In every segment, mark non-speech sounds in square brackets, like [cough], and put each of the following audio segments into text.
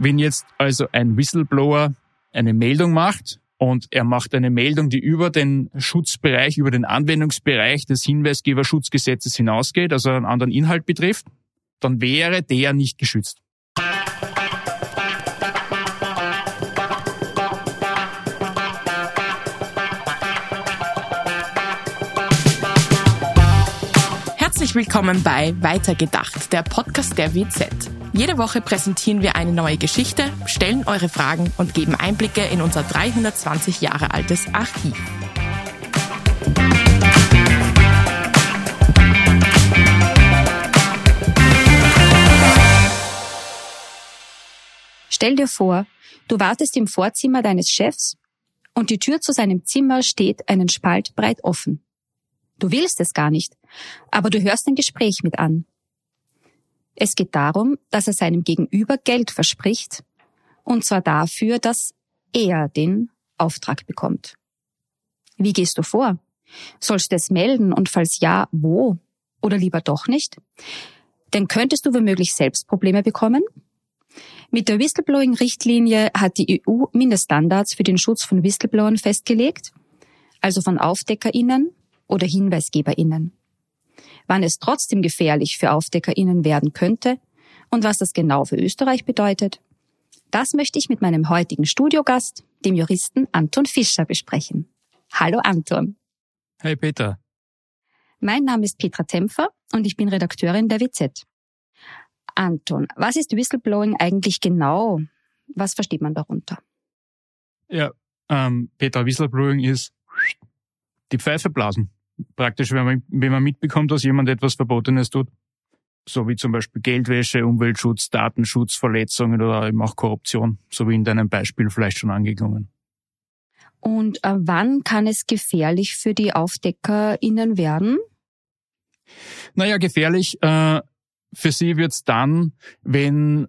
Wenn jetzt also ein Whistleblower eine Meldung macht und er macht eine Meldung, die über den Schutzbereich, über den Anwendungsbereich des Hinweisgeberschutzgesetzes hinausgeht, also einen anderen Inhalt betrifft, dann wäre der nicht geschützt. Herzlich willkommen bei Weitergedacht, der Podcast der WZ. Jede Woche präsentieren wir eine neue Geschichte, stellen eure Fragen und geben Einblicke in unser 320 Jahre altes Archiv. Stell dir vor, du wartest im Vorzimmer deines Chefs und die Tür zu seinem Zimmer steht einen Spalt breit offen. Du willst es gar nicht, aber du hörst ein Gespräch mit an. Es geht darum, dass er seinem Gegenüber Geld verspricht, und zwar dafür, dass er den Auftrag bekommt. Wie gehst du vor? Sollst du es melden und falls ja, wo? Oder lieber doch nicht? Denn könntest du womöglich selbst Probleme bekommen? Mit der Whistleblowing-Richtlinie hat die EU Mindeststandards für den Schutz von Whistleblowern festgelegt, also von AufdeckerInnen oder HinweisgeberInnen. Wann es trotzdem gefährlich für AufdeckerInnen werden könnte und was das genau für Österreich bedeutet, das möchte ich mit meinem heutigen Studiogast, dem Juristen Anton Fischer, besprechen. Hallo Anton. Hey Peter. Mein Name ist Petra Tempfer und ich bin Redakteurin der WZ. Anton, was ist Whistleblowing eigentlich genau? Was versteht man darunter? Ja, ähm, Peter, Whistleblowing ist die Pfeife blasen praktisch, wenn man, wenn man mitbekommt, dass jemand etwas Verbotenes tut, so wie zum Beispiel Geldwäsche, Umweltschutz, Datenschutz, Verletzungen oder eben auch Korruption, so wie in deinem Beispiel vielleicht schon angeklungen. Und äh, wann kann es gefährlich für die AufdeckerInnen werden? Naja, gefährlich äh, für sie wird's dann, wenn,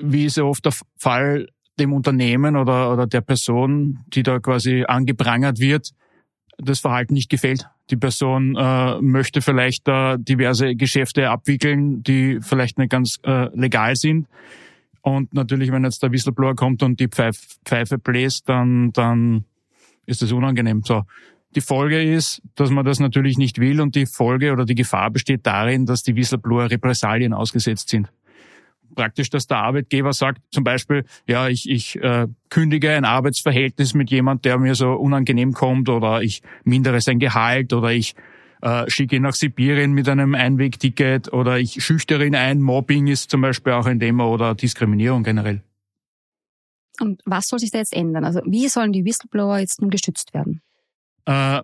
wie so oft der Fall, dem Unternehmen oder, oder der Person, die da quasi angeprangert wird, das Verhalten nicht gefällt. Die Person äh, möchte vielleicht äh, diverse Geschäfte abwickeln, die vielleicht nicht ganz äh, legal sind. Und natürlich, wenn jetzt der Whistleblower kommt und die Pfeife, Pfeife bläst, dann, dann ist das unangenehm. So. Die Folge ist, dass man das natürlich nicht will und die Folge oder die Gefahr besteht darin, dass die Whistleblower Repressalien ausgesetzt sind praktisch, dass der Arbeitgeber sagt, zum Beispiel, ja, ich, ich äh, kündige ein Arbeitsverhältnis mit jemand, der mir so unangenehm kommt, oder ich mindere sein Gehalt, oder ich äh, schicke ihn nach Sibirien mit einem Einwegticket, oder ich schüchtere ihn ein. Mobbing ist zum Beispiel auch ein Thema, oder Diskriminierung generell. Und was soll sich da jetzt ändern? Also wie sollen die Whistleblower jetzt nun geschützt werden? Äh,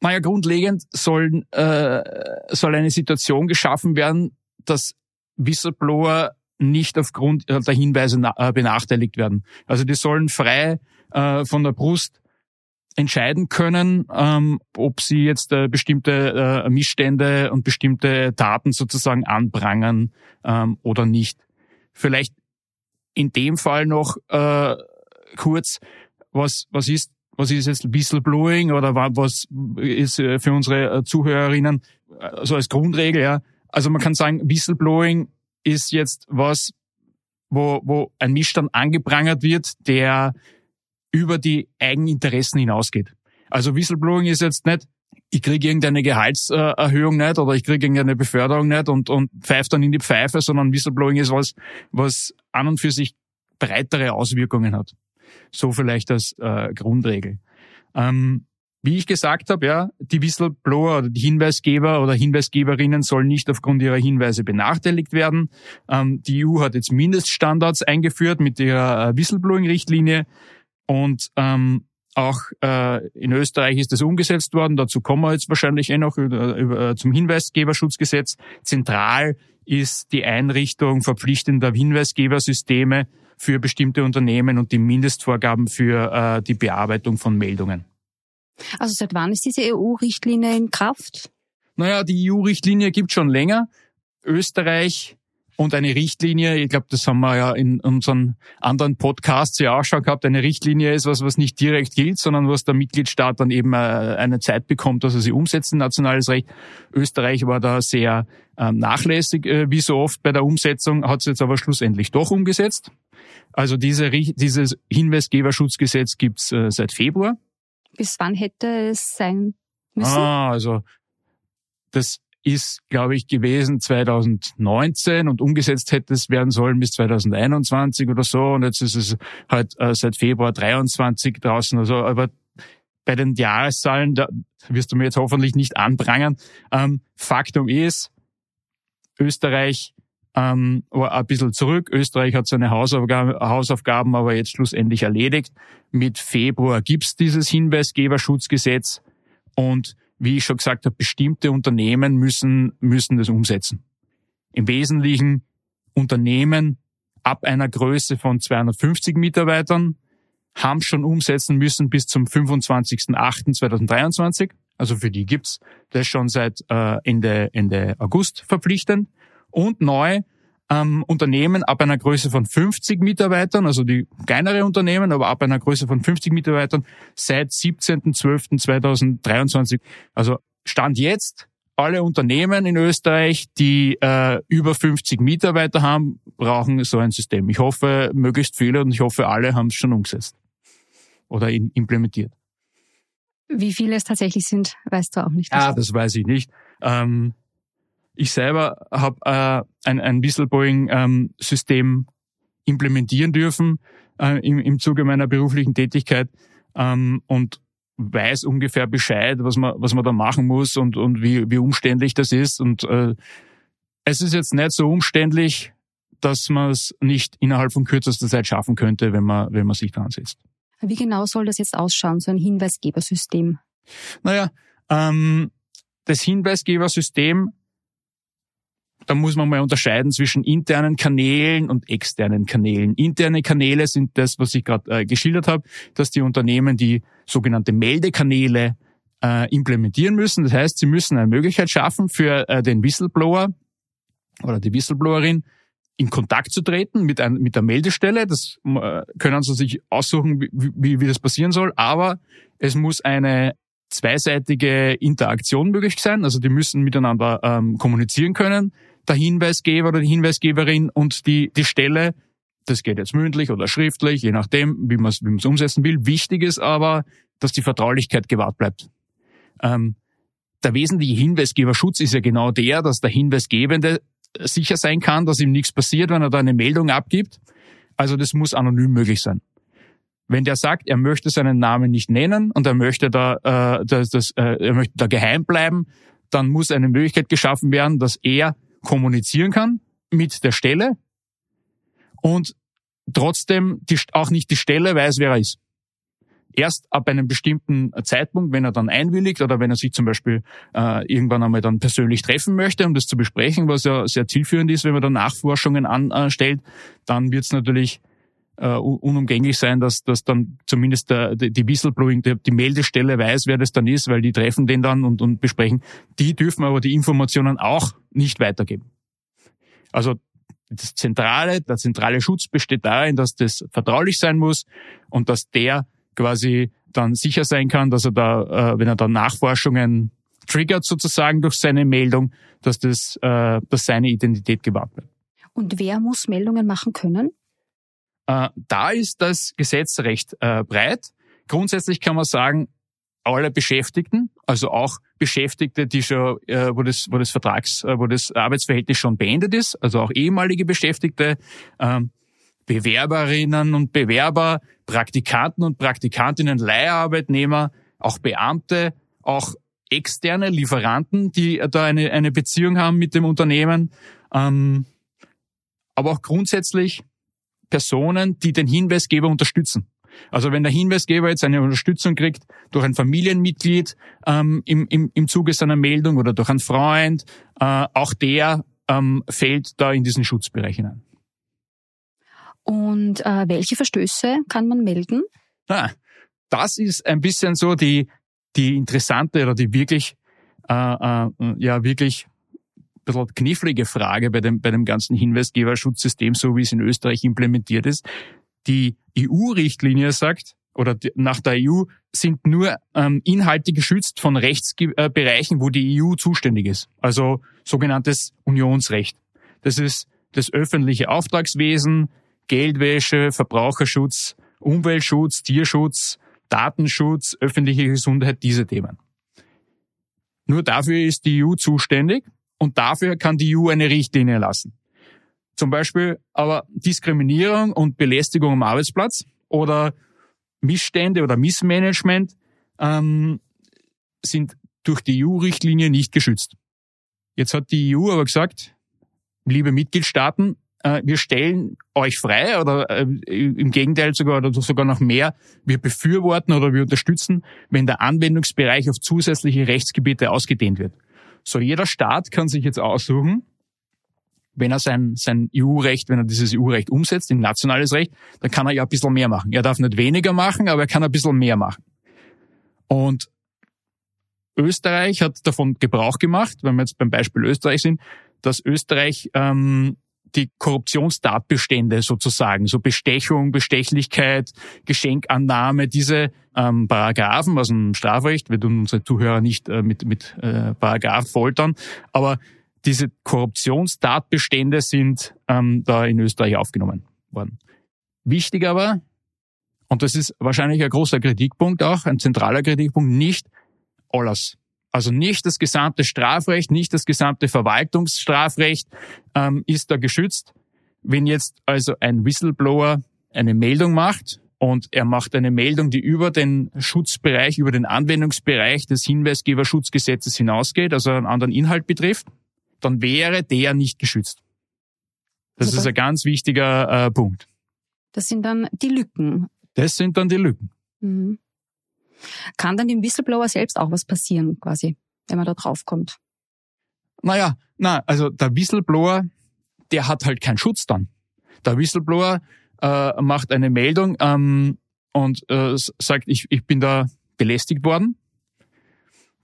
naja, grundlegend sollen, äh, soll eine Situation geschaffen werden, dass Whistleblower nicht aufgrund der Hinweise äh, benachteiligt werden. Also die sollen frei äh, von der Brust entscheiden können, ähm, ob sie jetzt äh, bestimmte Missstände und bestimmte Daten sozusagen anprangern ähm, oder nicht. Vielleicht in dem Fall noch kurz, was, was ist was ist jetzt Whistleblowing oder was ist für unsere Zuhörerinnen also als Grundregel, ja. Also man kann sagen, Whistleblowing ist jetzt was, wo, wo ein Missstand angeprangert wird, der über die Eigeninteressen hinausgeht. Also Whistleblowing ist jetzt nicht, ich kriege irgendeine Gehaltserhöhung nicht oder ich kriege irgendeine Beförderung nicht und, und pfeift dann in die Pfeife, sondern Whistleblowing ist was, was an und für sich breitere Auswirkungen hat. So vielleicht als äh, Grundregel. Ähm, wie ich gesagt habe, ja, die Whistleblower oder die Hinweisgeber oder Hinweisgeberinnen sollen nicht aufgrund ihrer Hinweise benachteiligt werden. Ähm, die EU hat jetzt Mindeststandards eingeführt mit ihrer äh, Whistleblowing-Richtlinie und ähm, auch äh, in Österreich ist das umgesetzt worden. Dazu kommen wir jetzt wahrscheinlich eh noch über, über, äh, zum Hinweisgeberschutzgesetz. Zentral ist die Einrichtung verpflichtender Hinweisgebersysteme für bestimmte Unternehmen und die Mindestvorgaben für äh, die Bearbeitung von Meldungen. Also seit wann ist diese EU-Richtlinie in Kraft? Naja, die EU-Richtlinie gibt schon länger. Österreich und eine Richtlinie, ich glaube, das haben wir ja in unseren anderen Podcasts ja auch schon gehabt, eine Richtlinie ist was, was nicht direkt gilt, sondern was der Mitgliedstaat dann eben äh, eine Zeit bekommt, dass er sie umsetzt nationales Recht. Österreich war da sehr ähm, nachlässig, äh, wie so oft bei der Umsetzung, hat es jetzt aber schlussendlich doch umgesetzt. Also diese, dieses Hinweisgeberschutzgesetz gibt's äh, seit Februar. Bis wann hätte es sein müssen? Ah, also das ist, glaube ich, gewesen 2019 und umgesetzt hätte es werden sollen bis 2021 oder so. Und jetzt ist es halt äh, seit Februar 23 draußen. Also aber bei den Jahreszahlen, da wirst du mir jetzt hoffentlich nicht anprangern. Ähm, Faktum ist, Österreich ähm, war ein bisschen zurück. Österreich hat seine Hausaufgaben, Hausaufgaben aber jetzt schlussendlich erledigt. Mit Februar gibt's dieses Hinweisgeberschutzgesetz und wie ich schon gesagt habe, bestimmte Unternehmen müssen, müssen das umsetzen. Im Wesentlichen Unternehmen ab einer Größe von 250 Mitarbeitern haben schon umsetzen müssen bis zum 25.08.2023. Also für die gibt's das schon seit äh, Ende, Ende August verpflichtend. Und neu ähm, Unternehmen ab einer Größe von 50 Mitarbeitern, also die kleinere Unternehmen, aber ab einer Größe von 50 Mitarbeitern seit 17.12.2023. Also Stand jetzt, alle Unternehmen in Österreich, die äh, über 50 Mitarbeiter haben, brauchen so ein System. Ich hoffe, möglichst viele und ich hoffe, alle haben es schon umgesetzt oder implementiert. Wie viele es tatsächlich sind, weißt du auch nicht. Ah, das weiß ich nicht. Ähm, ich selber habe äh, ein, ein Whistleblowing-System ähm, implementieren dürfen äh, im, im Zuge meiner beruflichen Tätigkeit ähm, und weiß ungefähr Bescheid, was man, was man da machen muss und, und wie, wie umständlich das ist. Und äh, es ist jetzt nicht so umständlich, dass man es nicht innerhalb von kürzester Zeit schaffen könnte, wenn man, wenn man sich dran setzt. Wie genau soll das jetzt ausschauen, so ein Hinweisgebersystem? Naja, ähm, das Hinweisgebersystem da muss man mal unterscheiden zwischen internen Kanälen und externen Kanälen. Interne Kanäle sind das, was ich gerade äh, geschildert habe, dass die Unternehmen die sogenannte Meldekanäle äh, implementieren müssen. Das heißt, sie müssen eine Möglichkeit schaffen für äh, den Whistleblower oder die Whistleblowerin, in Kontakt zu treten mit, ein, mit der Meldestelle. Das äh, können sie sich aussuchen, wie, wie, wie das passieren soll. Aber es muss eine zweiseitige Interaktion möglich sein. Also die müssen miteinander ähm, kommunizieren können der Hinweisgeber oder die Hinweisgeberin und die, die Stelle. Das geht jetzt mündlich oder schriftlich, je nachdem, wie man es wie man's umsetzen will. Wichtig ist aber, dass die Vertraulichkeit gewahrt bleibt. Ähm, der wesentliche Hinweisgeberschutz ist ja genau der, dass der Hinweisgebende sicher sein kann, dass ihm nichts passiert, wenn er da eine Meldung abgibt. Also das muss anonym möglich sein. Wenn der sagt, er möchte seinen Namen nicht nennen und er möchte da, äh, das, das, äh, er möchte da geheim bleiben, dann muss eine Möglichkeit geschaffen werden, dass er kommunizieren kann mit der Stelle und trotzdem die, auch nicht die Stelle weiß, wer er ist. Erst ab einem bestimmten Zeitpunkt, wenn er dann einwilligt oder wenn er sich zum Beispiel äh, irgendwann einmal dann persönlich treffen möchte, um das zu besprechen, was ja sehr zielführend ist, wenn man dann Nachforschungen anstellt, dann wird es natürlich äh, unumgänglich sein, dass, dass dann zumindest der, die Whistleblowing, die, die Meldestelle weiß, wer das dann ist, weil die treffen den dann und, und besprechen. Die dürfen aber die Informationen auch nicht weitergeben. Also das zentrale, der zentrale Schutz besteht darin, dass das vertraulich sein muss und dass der quasi dann sicher sein kann, dass er da, äh, wenn er dann Nachforschungen triggert sozusagen durch seine Meldung, dass das, äh, dass seine Identität gewahrt wird. Und wer muss Meldungen machen können? Äh, da ist das Gesetz recht äh, breit. Grundsätzlich kann man sagen, alle Beschäftigten, also auch Beschäftigte, die schon, äh, wo das, wo das Vertrags, wo das Arbeitsverhältnis schon beendet ist, also auch ehemalige Beschäftigte, ähm, Bewerberinnen und Bewerber, Praktikanten und Praktikantinnen, Leiharbeitnehmer, auch Beamte, auch externe Lieferanten, die da eine, eine Beziehung haben mit dem Unternehmen, ähm, aber auch grundsätzlich Personen, die den Hinweisgeber unterstützen. Also wenn der Hinweisgeber jetzt eine Unterstützung kriegt durch ein Familienmitglied ähm, im, im, im Zuge seiner Meldung oder durch einen Freund, äh, auch der ähm, fällt da in diesen Schutzbereich hinein. Und äh, welche Verstöße kann man melden? Ah, das ist ein bisschen so die, die interessante oder die wirklich, äh, äh, ja, wirklich bisschen knifflige Frage bei dem, bei dem ganzen Hinweisgeberschutzsystem, so wie es in Österreich implementiert ist. Die EU-Richtlinie sagt, oder nach der EU sind nur ähm, Inhalte geschützt von Rechtsbereichen, wo die EU zuständig ist. Also sogenanntes Unionsrecht. Das ist das öffentliche Auftragswesen, Geldwäsche, Verbraucherschutz, Umweltschutz, Tierschutz, Datenschutz, öffentliche Gesundheit, diese Themen. Nur dafür ist die EU zuständig und dafür kann die EU eine Richtlinie lassen. Zum Beispiel aber Diskriminierung und Belästigung am Arbeitsplatz oder Missstände oder Missmanagement ähm, sind durch die EU-Richtlinie nicht geschützt. Jetzt hat die EU aber gesagt, liebe Mitgliedstaaten, äh, wir stellen euch frei oder äh, im Gegenteil sogar oder sogar noch mehr, wir befürworten oder wir unterstützen, wenn der Anwendungsbereich auf zusätzliche Rechtsgebiete ausgedehnt wird. So, jeder Staat kann sich jetzt aussuchen, wenn er sein, sein EU-Recht, wenn er dieses EU-Recht umsetzt in nationales Recht, dann kann er ja ein bisschen mehr machen. Er darf nicht weniger machen, aber er kann ein bisschen mehr machen. Und Österreich hat davon Gebrauch gemacht, wenn wir jetzt beim Beispiel Österreich sind, dass Österreich ähm, die Korruptionstatbestände sozusagen, so Bestechung, Bestechlichkeit, Geschenkannahme, diese ähm, Paragraphen aus dem Strafrecht, wir tun unsere Zuhörer nicht äh, mit, mit äh, Paragraph foltern, aber diese Korruptionstatbestände sind ähm, da in Österreich aufgenommen worden. Wichtig aber, und das ist wahrscheinlich ein großer Kritikpunkt auch, ein zentraler Kritikpunkt, nicht alles. Also nicht das gesamte Strafrecht, nicht das gesamte Verwaltungsstrafrecht ähm, ist da geschützt. Wenn jetzt also ein Whistleblower eine Meldung macht und er macht eine Meldung, die über den Schutzbereich, über den Anwendungsbereich des Hinweisgeberschutzgesetzes hinausgeht, also einen anderen Inhalt betrifft, dann wäre der nicht geschützt. Das Super. ist ein ganz wichtiger äh, Punkt. Das sind dann die Lücken. Das sind dann die Lücken. Mhm. Kann dann dem Whistleblower selbst auch was passieren, quasi, wenn man da draufkommt? Naja, na, also der Whistleblower, der hat halt keinen Schutz dann. Der Whistleblower äh, macht eine Meldung ähm, und äh, sagt, ich, ich bin da belästigt worden.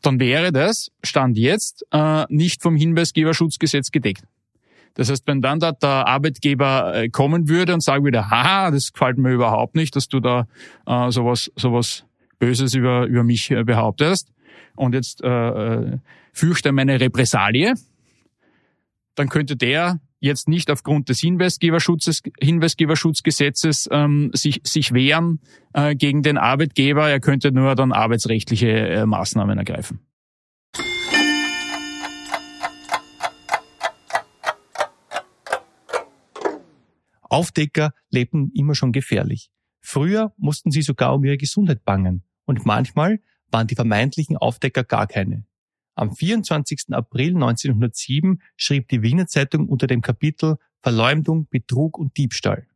Dann wäre das, Stand jetzt, äh, nicht vom Hinweisgeberschutzgesetz gedeckt. Das heißt, wenn dann da der Arbeitgeber äh, kommen würde und sagen würde, haha, das gefällt mir überhaupt nicht, dass du da äh, sowas, sowas Böses über, über mich äh, behauptest und jetzt äh, äh, fürchte meine Repressalie, dann könnte der jetzt nicht aufgrund des Hinweisgeberschutzes, Hinweisgeberschutzgesetzes ähm, sich, sich wehren äh, gegen den Arbeitgeber. Er könnte nur dann arbeitsrechtliche äh, Maßnahmen ergreifen. Aufdecker lebten immer schon gefährlich. Früher mussten sie sogar um ihre Gesundheit bangen und manchmal waren die vermeintlichen Aufdecker gar keine. Am 24. April 1907 schrieb die Wiener Zeitung unter dem Kapitel Verleumdung, Betrug und Diebstahl.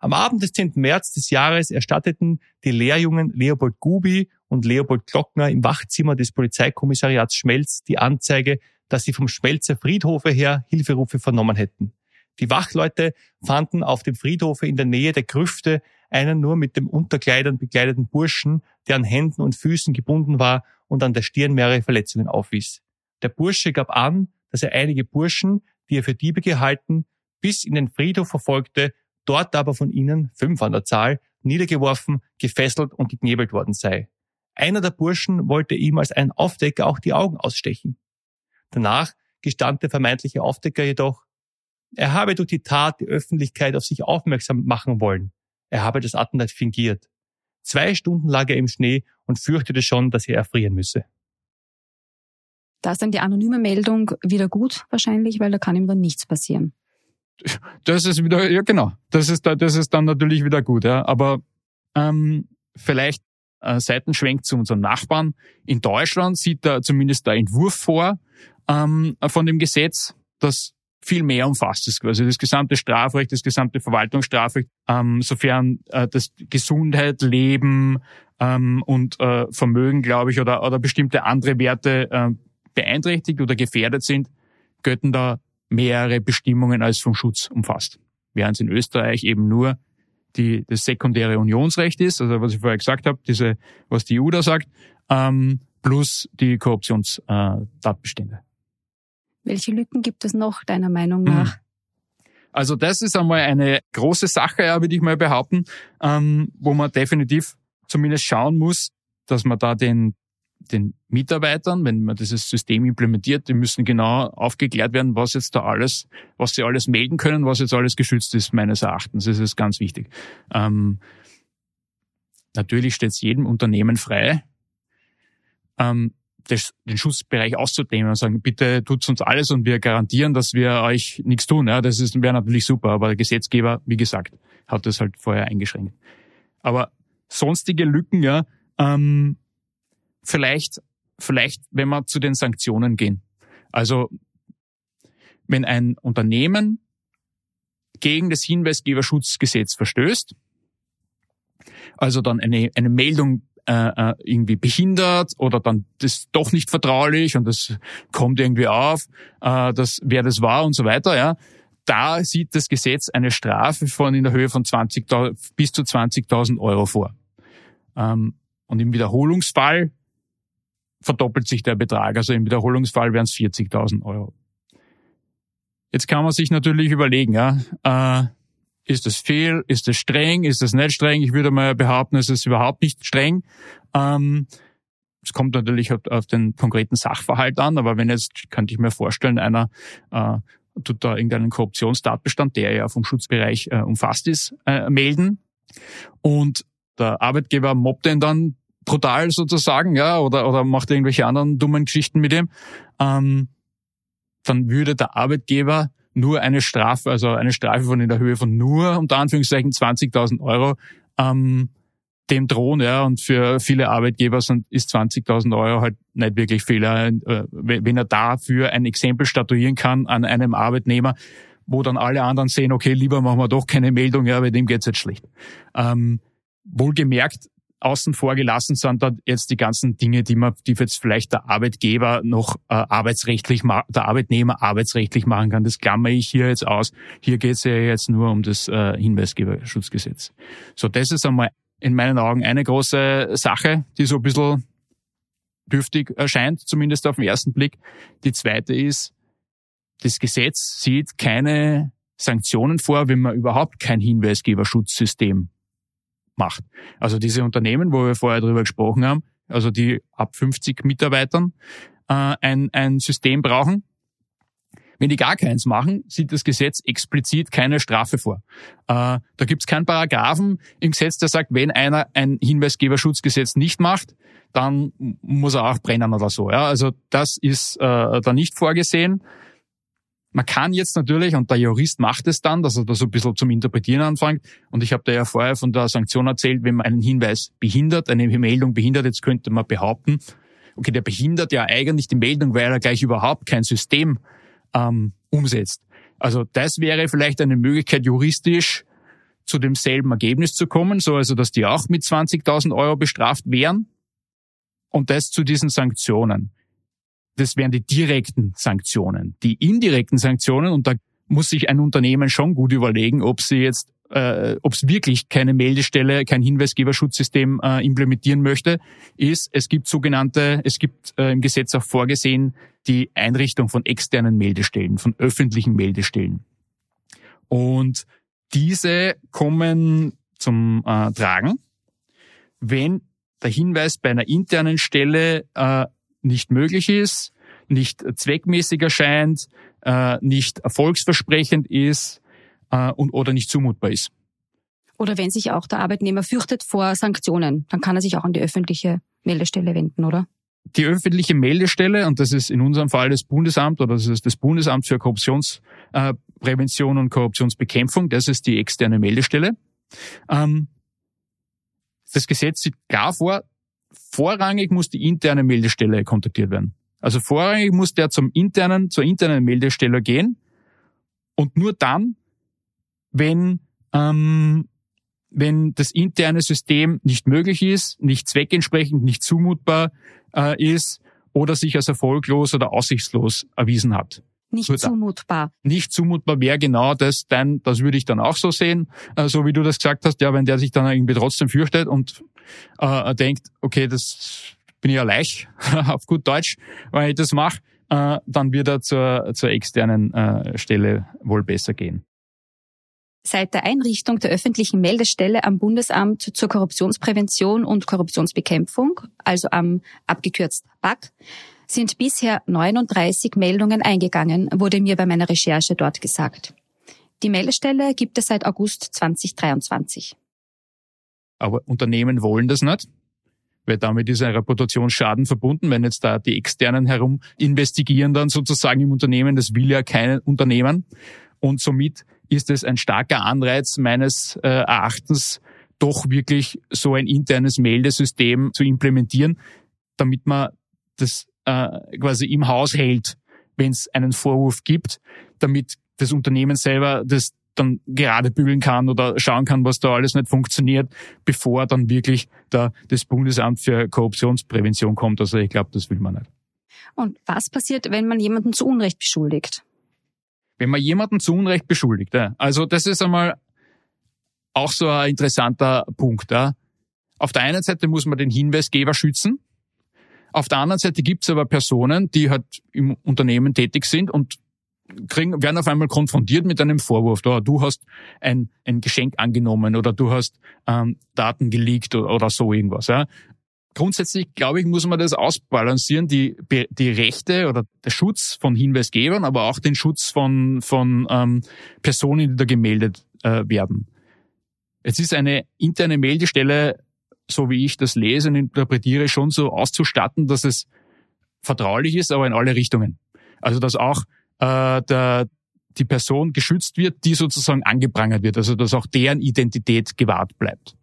Am Abend des 10. März des Jahres erstatteten die Lehrjungen Leopold Gubi und Leopold Glockner im Wachzimmer des Polizeikommissariats Schmelz die Anzeige, dass sie vom Schmelzer Friedhofe her Hilferufe vernommen hätten. Die Wachleute fanden auf dem Friedhofe in der Nähe der Grüfte einen nur mit dem Unterkleidern bekleideten Burschen, der an Händen und Füßen gebunden war und an der Stirn mehrere Verletzungen aufwies. Der Bursche gab an, dass er einige Burschen, die er für Diebe gehalten, bis in den Friedhof verfolgte, dort aber von ihnen, fünf an der Zahl, niedergeworfen, gefesselt und geknebelt worden sei. Einer der Burschen wollte ihm als ein Aufdecker auch die Augen ausstechen. Danach gestand der vermeintliche Aufdecker jedoch, er habe durch die Tat die Öffentlichkeit auf sich aufmerksam machen wollen. Er habe das Attentat fingiert. Zwei Stunden lag er im Schnee und fürchtete schon, dass er erfrieren müsse. Da ist dann die anonyme Meldung wieder gut wahrscheinlich, weil da kann ihm dann nichts passieren. Das ist wieder, ja genau, das ist, das ist dann natürlich wieder gut, ja. Aber ähm, vielleicht äh, Seitenschwenk zu unseren Nachbarn. In Deutschland sieht da zumindest der Entwurf vor ähm, von dem Gesetz, das viel mehr umfasst es quasi. Das gesamte Strafrecht, das gesamte Verwaltungsstrafrecht, ähm, sofern äh, das Gesundheit, Leben ähm, und äh, Vermögen, glaube ich, oder, oder bestimmte andere Werte äh, beeinträchtigt oder gefährdet sind, götten da mehrere Bestimmungen als vom Schutz umfasst. Während es in Österreich eben nur die, das sekundäre Unionsrecht ist, also was ich vorher gesagt habe, diese, was die EU da sagt, ähm, plus die Korruptionstatbestände. Welche Lücken gibt es noch deiner Meinung hm. nach? Also das ist einmal eine große Sache, ja, würde ich mal behaupten, ähm, wo man definitiv zumindest schauen muss, dass man da den den Mitarbeitern, wenn man dieses System implementiert, die müssen genau aufgeklärt werden, was jetzt da alles, was sie alles melden können, was jetzt alles geschützt ist, meines Erachtens. Das ist ganz wichtig. Ähm, natürlich steht es jedem Unternehmen frei, ähm, das, den Schutzbereich auszudehnen und sagen, bitte tut uns alles und wir garantieren, dass wir euch nichts tun. Ja, das wäre natürlich super, aber der Gesetzgeber, wie gesagt, hat das halt vorher eingeschränkt. Aber sonstige Lücken, ja, ähm, vielleicht, vielleicht, wenn wir zu den Sanktionen gehen. Also, wenn ein Unternehmen gegen das Hinweisgeberschutzgesetz verstößt, also dann eine, eine Meldung äh, äh, irgendwie behindert oder dann das doch nicht vertraulich und das kommt irgendwie auf, äh, dass wer das war und so weiter, ja. Da sieht das Gesetz eine Strafe von in der Höhe von 20 bis zu 20.000 Euro vor. Ähm, und im Wiederholungsfall verdoppelt sich der Betrag. Also im Wiederholungsfall wären es 40.000 Euro. Jetzt kann man sich natürlich überlegen, ja, äh, ist das fehl? Ist das streng? Ist das nicht streng? Ich würde mal behaupten, es ist überhaupt nicht streng. Ähm, es kommt natürlich auf, den konkreten Sachverhalt an, aber wenn jetzt, könnte ich mir vorstellen, einer äh, tut da irgendeinen Korruptionstatbestand, der ja vom Schutzbereich äh, umfasst ist, äh, melden. Und der Arbeitgeber mobbt den dann brutal sozusagen, ja, oder, oder macht irgendwelche anderen dummen Geschichten mit ihm, ähm, dann würde der Arbeitgeber nur eine Strafe, also eine Strafe von in der Höhe von nur unter Anführungszeichen 20.000 Euro ähm, dem drohen, ja, und für viele Arbeitgeber sind, ist 20.000 Euro halt nicht wirklich viel. Äh, wenn er dafür ein Exempel statuieren kann an einem Arbeitnehmer, wo dann alle anderen sehen, okay, lieber machen wir doch keine Meldung, ja, bei dem geht's jetzt schlecht. Ähm, wohlgemerkt, außen vor gelassen sind dann jetzt die ganzen Dinge, die man, die jetzt vielleicht der Arbeitgeber noch äh, arbeitsrechtlich, der Arbeitnehmer arbeitsrechtlich machen kann. Das klammere ich hier jetzt aus. Hier geht es ja jetzt nur um das äh, Hinweisgeberschutzgesetz. So, das ist einmal in meinen Augen eine große Sache, die so ein bisschen dürftig erscheint, zumindest auf den ersten Blick. Die zweite ist, das Gesetz sieht keine Sanktionen vor, wenn man überhaupt kein Hinweisgeberschutzsystem macht. Also diese Unternehmen, wo wir vorher drüber gesprochen haben, also die ab 50 Mitarbeitern äh, ein, ein System brauchen. Wenn die gar keins machen, sieht das Gesetz explizit keine Strafe vor. Äh, da gibt es keinen Paragraphen im Gesetz, der sagt, wenn einer ein Hinweisgeberschutzgesetz nicht macht, dann muss er auch brennen oder so. Ja? Also das ist äh, da nicht vorgesehen. Man kann jetzt natürlich, und der Jurist macht es dann, dass er da so ein bisschen zum Interpretieren anfängt, und ich habe da ja vorher von der Sanktion erzählt, wenn man einen Hinweis behindert, eine Meldung behindert, jetzt könnte man behaupten, okay, der behindert ja eigentlich die Meldung, weil er gleich überhaupt kein System ähm, umsetzt. Also das wäre vielleicht eine Möglichkeit, juristisch zu demselben Ergebnis zu kommen, so also dass die auch mit 20.000 Euro bestraft wären. Und das zu diesen Sanktionen das wären die direkten Sanktionen. Die indirekten Sanktionen, und da muss sich ein Unternehmen schon gut überlegen, ob sie jetzt äh, ob es wirklich keine Meldestelle, kein Hinweisgeberschutzsystem äh, implementieren möchte, ist, es gibt sogenannte, es gibt äh, im Gesetz auch vorgesehen, die Einrichtung von externen Meldestellen, von öffentlichen Meldestellen. Und diese kommen zum äh, Tragen, wenn der Hinweis bei einer internen Stelle äh, nicht möglich ist, nicht zweckmäßig erscheint, äh, nicht erfolgsversprechend ist äh, und oder nicht zumutbar ist. Oder wenn sich auch der Arbeitnehmer fürchtet vor Sanktionen, dann kann er sich auch an die öffentliche Meldestelle wenden, oder? Die öffentliche Meldestelle, und das ist in unserem Fall das Bundesamt oder das ist das Bundesamt für Korruptionsprävention und Korruptionsbekämpfung, das ist die externe Meldestelle. Ähm, das Gesetz sieht klar vor, vorrangig muss die interne Meldestelle kontaktiert werden. Also vorrangig muss der zum internen, zur internen Meldestelle gehen und nur dann, wenn, ähm, wenn das interne System nicht möglich ist, nicht zweckentsprechend, nicht zumutbar äh, ist oder sich als erfolglos oder aussichtslos erwiesen hat. Nicht Gut, zumutbar. Nicht zumutbar wäre genau das, dann, das würde ich dann auch so sehen, äh, so wie du das gesagt hast, ja, wenn der sich dann irgendwie trotzdem fürchtet und äh, denkt, okay, das bin ich ja leicht, [laughs] auf gut Deutsch, wenn ich das mache, äh, dann wird er zur, zur externen äh, Stelle wohl besser gehen. Seit der Einrichtung der öffentlichen Meldestelle am Bundesamt zur Korruptionsprävention und Korruptionsbekämpfung, also am abgekürzt BAK, sind bisher 39 Meldungen eingegangen, wurde mir bei meiner Recherche dort gesagt. Die Meldestelle gibt es seit August 2023. Aber Unternehmen wollen das nicht, weil damit ist ein Reputationsschaden verbunden, wenn jetzt da die Externen herum investigieren dann sozusagen im Unternehmen, das will ja kein Unternehmen. Und somit ist es ein starker Anreiz meines äh, Erachtens, doch wirklich so ein internes Meldesystem zu implementieren, damit man das äh, quasi im Haus hält, wenn es einen Vorwurf gibt, damit das Unternehmen selber das dann gerade bügeln kann oder schauen kann, was da alles nicht funktioniert, bevor dann wirklich da das Bundesamt für Korruptionsprävention kommt. Also ich glaube, das will man nicht. Und was passiert, wenn man jemanden zu Unrecht beschuldigt? Wenn man jemanden zu Unrecht beschuldigt, ja. also das ist einmal auch so ein interessanter Punkt. Ja. Auf der einen Seite muss man den Hinweisgeber schützen, auf der anderen Seite gibt es aber Personen, die halt im Unternehmen tätig sind und kriegen, werden auf einmal konfrontiert mit einem Vorwurf. Da, du hast ein, ein Geschenk angenommen oder du hast ähm, Daten geleakt oder, oder so irgendwas. Ja. Grundsätzlich, glaube ich, muss man das ausbalancieren, die, die Rechte oder der Schutz von Hinweisgebern, aber auch den Schutz von, von ähm, Personen, die da gemeldet äh, werden. Es ist eine interne Meldestelle so wie ich das lese und interpretiere, schon so auszustatten, dass es vertraulich ist, aber in alle Richtungen. Also dass auch äh, der, die Person geschützt wird, die sozusagen angeprangert wird, also dass auch deren Identität gewahrt bleibt.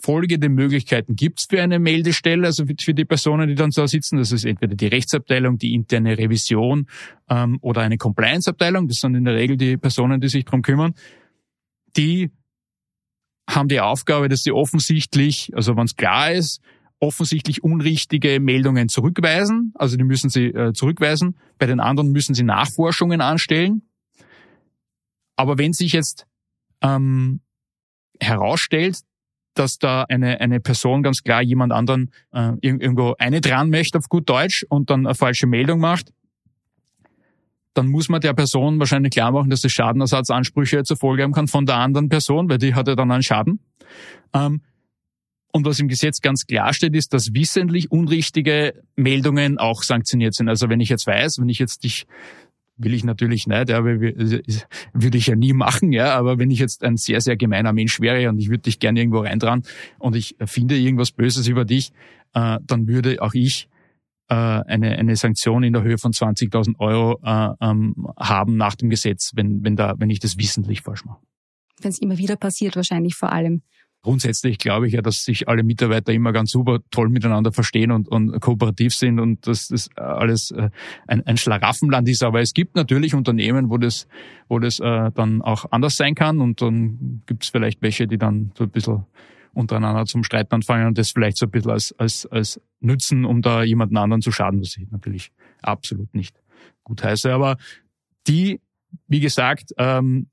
Folgende Möglichkeiten gibt's für eine Meldestelle, also für die Personen, die dann da sitzen. Das ist entweder die Rechtsabteilung, die interne Revision ähm, oder eine Compliance-Abteilung. Das sind in der Regel die Personen, die sich drum kümmern. Die haben die Aufgabe, dass sie offensichtlich, also wenn es klar ist, offensichtlich unrichtige Meldungen zurückweisen. Also die müssen sie äh, zurückweisen. Bei den anderen müssen sie Nachforschungen anstellen. Aber wenn sich jetzt ähm, herausstellt, dass da eine, eine Person ganz klar jemand anderen äh, irgendwo eine dran möchte auf gut Deutsch und dann eine falsche Meldung macht, dann muss man der Person wahrscheinlich klar machen, dass es Schadenersatzansprüche zur Folge haben kann von der anderen Person, weil die hat ja dann einen Schaden. Ähm, und was im Gesetz ganz klar steht, ist, dass wissentlich unrichtige Meldungen auch sanktioniert sind. Also wenn ich jetzt weiß, wenn ich jetzt dich will ich natürlich nicht, ja, aber würde ich ja nie machen, ja, aber wenn ich jetzt ein sehr, sehr gemeiner Mensch wäre und ich würde dich gerne irgendwo reindran und ich finde irgendwas Böses über dich, äh, dann würde auch ich äh, eine, eine Sanktion in der Höhe von 20.000 Euro äh, ähm, haben nach dem Gesetz, wenn, wenn, da, wenn ich das wissentlich falsch mache. Wenn es immer wieder passiert, wahrscheinlich vor allem. Grundsätzlich glaube ich ja, dass sich alle Mitarbeiter immer ganz super toll miteinander verstehen und, und kooperativ sind und dass das alles äh, ein, ein Schlaraffenland ist. Aber es gibt natürlich Unternehmen, wo das, wo das äh, dann auch anders sein kann und dann gibt es vielleicht welche, die dann so ein bisschen untereinander zum Streiten anfangen und das vielleicht so ein bisschen als, als, als nützen, um da jemanden anderen zu schaden, was ich natürlich absolut nicht gut heiße. Aber die, wie gesagt, ähm,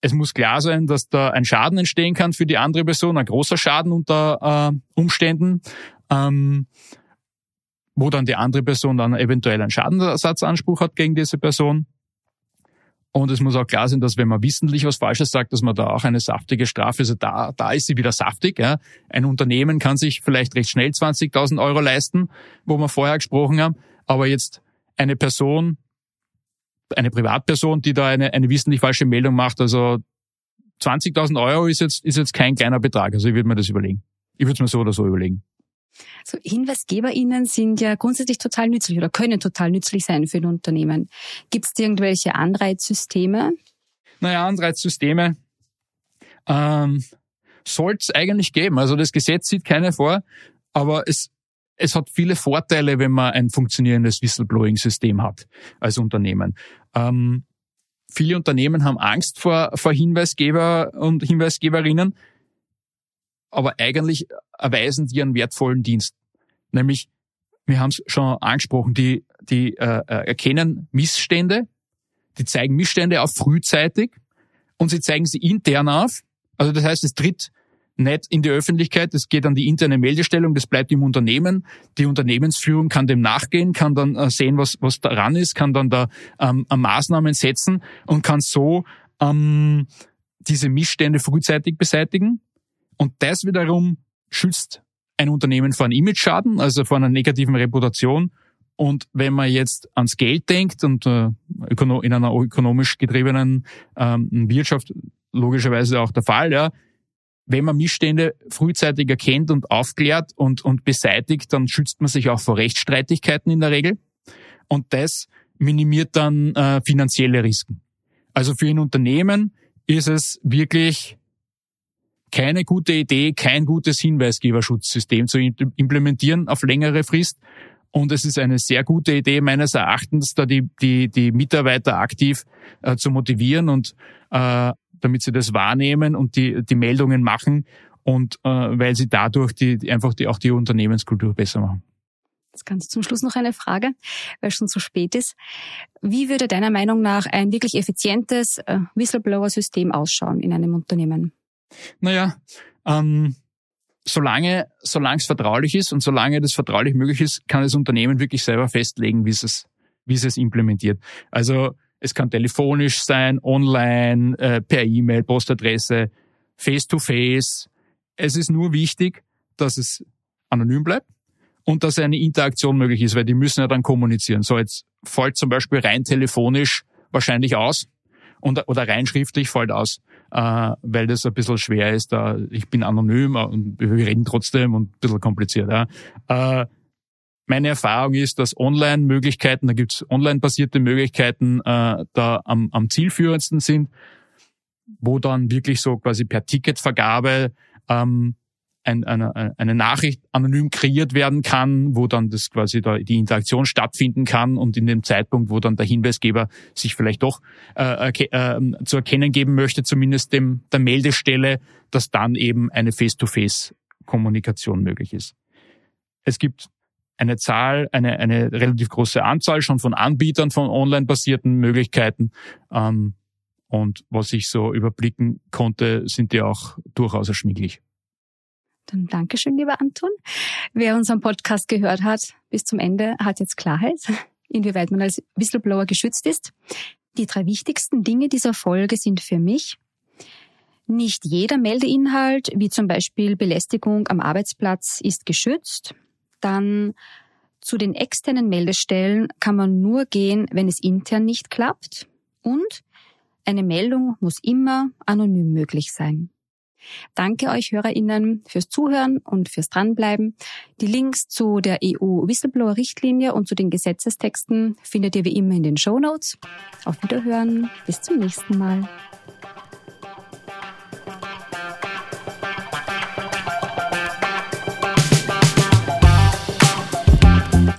es muss klar sein, dass da ein Schaden entstehen kann für die andere Person, ein großer Schaden unter äh, Umständen, ähm, wo dann die andere Person dann eventuell einen Schadensersatzanspruch hat gegen diese Person. Und es muss auch klar sein, dass wenn man wissentlich was Falsches sagt, dass man da auch eine saftige Strafe, also da, da ist sie wieder saftig. Ja. Ein Unternehmen kann sich vielleicht recht schnell 20.000 Euro leisten, wo wir vorher gesprochen haben, aber jetzt eine Person, eine Privatperson, die da eine, eine wissentlich falsche Meldung macht, also 20.000 Euro ist jetzt, ist jetzt kein kleiner Betrag. Also ich würde mir das überlegen. Ich würde es mir so oder so überlegen. So HinweisgeberInnen sind ja grundsätzlich total nützlich oder können total nützlich sein für ein Unternehmen. Gibt es irgendwelche Anreizsysteme? Naja, Anreizsysteme ähm, soll es eigentlich geben. Also das Gesetz sieht keine vor, aber es, es hat viele Vorteile, wenn man ein funktionierendes Whistleblowing-System hat als Unternehmen. Ähm, viele Unternehmen haben Angst vor, vor Hinweisgeber und Hinweisgeberinnen, aber eigentlich erweisen die einen wertvollen Dienst. Nämlich, wir haben es schon angesprochen, die, die äh, äh, erkennen Missstände, die zeigen Missstände auf frühzeitig und sie zeigen sie intern auf. Also das heißt, es tritt nicht in die Öffentlichkeit, es geht an die interne Meldestellung, das bleibt im Unternehmen. Die Unternehmensführung kann dem nachgehen, kann dann äh, sehen, was, was daran ist, kann dann da ähm, Maßnahmen setzen und kann so ähm, diese Missstände frühzeitig beseitigen. Und das wiederum schützt ein Unternehmen vor einem Image-Schaden, also vor einer negativen Reputation. Und wenn man jetzt ans Geld denkt und äh, in einer ökonomisch getriebenen ähm, Wirtschaft logischerweise auch der Fall, ja, wenn man Missstände frühzeitig erkennt und aufklärt und, und beseitigt, dann schützt man sich auch vor Rechtsstreitigkeiten in der Regel. Und das minimiert dann äh, finanzielle Risiken. Also für ein Unternehmen ist es wirklich keine gute Idee, kein gutes Hinweisgeberschutzsystem zu implementieren auf längere Frist. Und es ist eine sehr gute Idee meines Erachtens, da die, die, die Mitarbeiter aktiv äh, zu motivieren und äh, damit sie das wahrnehmen und die, die Meldungen machen und äh, weil sie dadurch die, einfach die, auch die Unternehmenskultur besser machen. Jetzt ganz zum Schluss noch eine Frage, weil es schon zu spät ist. Wie würde deiner Meinung nach ein wirklich effizientes äh, Whistleblower-System ausschauen in einem Unternehmen? Naja, ähm, solange es vertraulich ist und solange das vertraulich möglich ist, kann das Unternehmen wirklich selber festlegen, wie es wie es implementiert. Also es kann telefonisch sein, online, äh, per E-Mail, Postadresse, face-to-face. Es ist nur wichtig, dass es anonym bleibt und dass eine Interaktion möglich ist, weil die müssen ja dann kommunizieren. So, jetzt fällt zum Beispiel rein telefonisch wahrscheinlich aus und, oder rein schriftlich fällt aus, äh, weil das ein bisschen schwer ist. Da ich bin anonym und wir reden trotzdem und ein bisschen kompliziert. Ja. Äh, meine Erfahrung ist, dass Online-Möglichkeiten, da gibt's online-basierte Möglichkeiten, äh, da am, am zielführendsten sind, wo dann wirklich so quasi per Ticketvergabe ähm, ein, eine, eine Nachricht anonym kreiert werden kann, wo dann das quasi da die Interaktion stattfinden kann und in dem Zeitpunkt, wo dann der Hinweisgeber sich vielleicht doch äh, äh, zu erkennen geben möchte, zumindest dem der Meldestelle, dass dann eben eine Face-to-Face-Kommunikation möglich ist. Es gibt eine Zahl, eine, eine relativ große Anzahl schon von Anbietern von online-basierten Möglichkeiten. Ähm, und was ich so überblicken konnte, sind die auch durchaus erschwinglich. Dann Dankeschön, lieber Anton. Wer unseren Podcast gehört hat bis zum Ende, hat jetzt Klarheit, [laughs] inwieweit man als Whistleblower geschützt ist. Die drei wichtigsten Dinge dieser Folge sind für mich, nicht jeder Meldeinhalt, wie zum Beispiel Belästigung am Arbeitsplatz, ist geschützt. Dann zu den externen Meldestellen kann man nur gehen, wenn es intern nicht klappt. Und eine Meldung muss immer anonym möglich sein. Danke euch HörerInnen fürs Zuhören und fürs Dranbleiben. Die Links zu der EU-Whistleblower-Richtlinie und zu den Gesetzestexten findet ihr wie immer in den Show Notes. Auf Wiederhören. Bis zum nächsten Mal.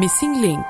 Missing Link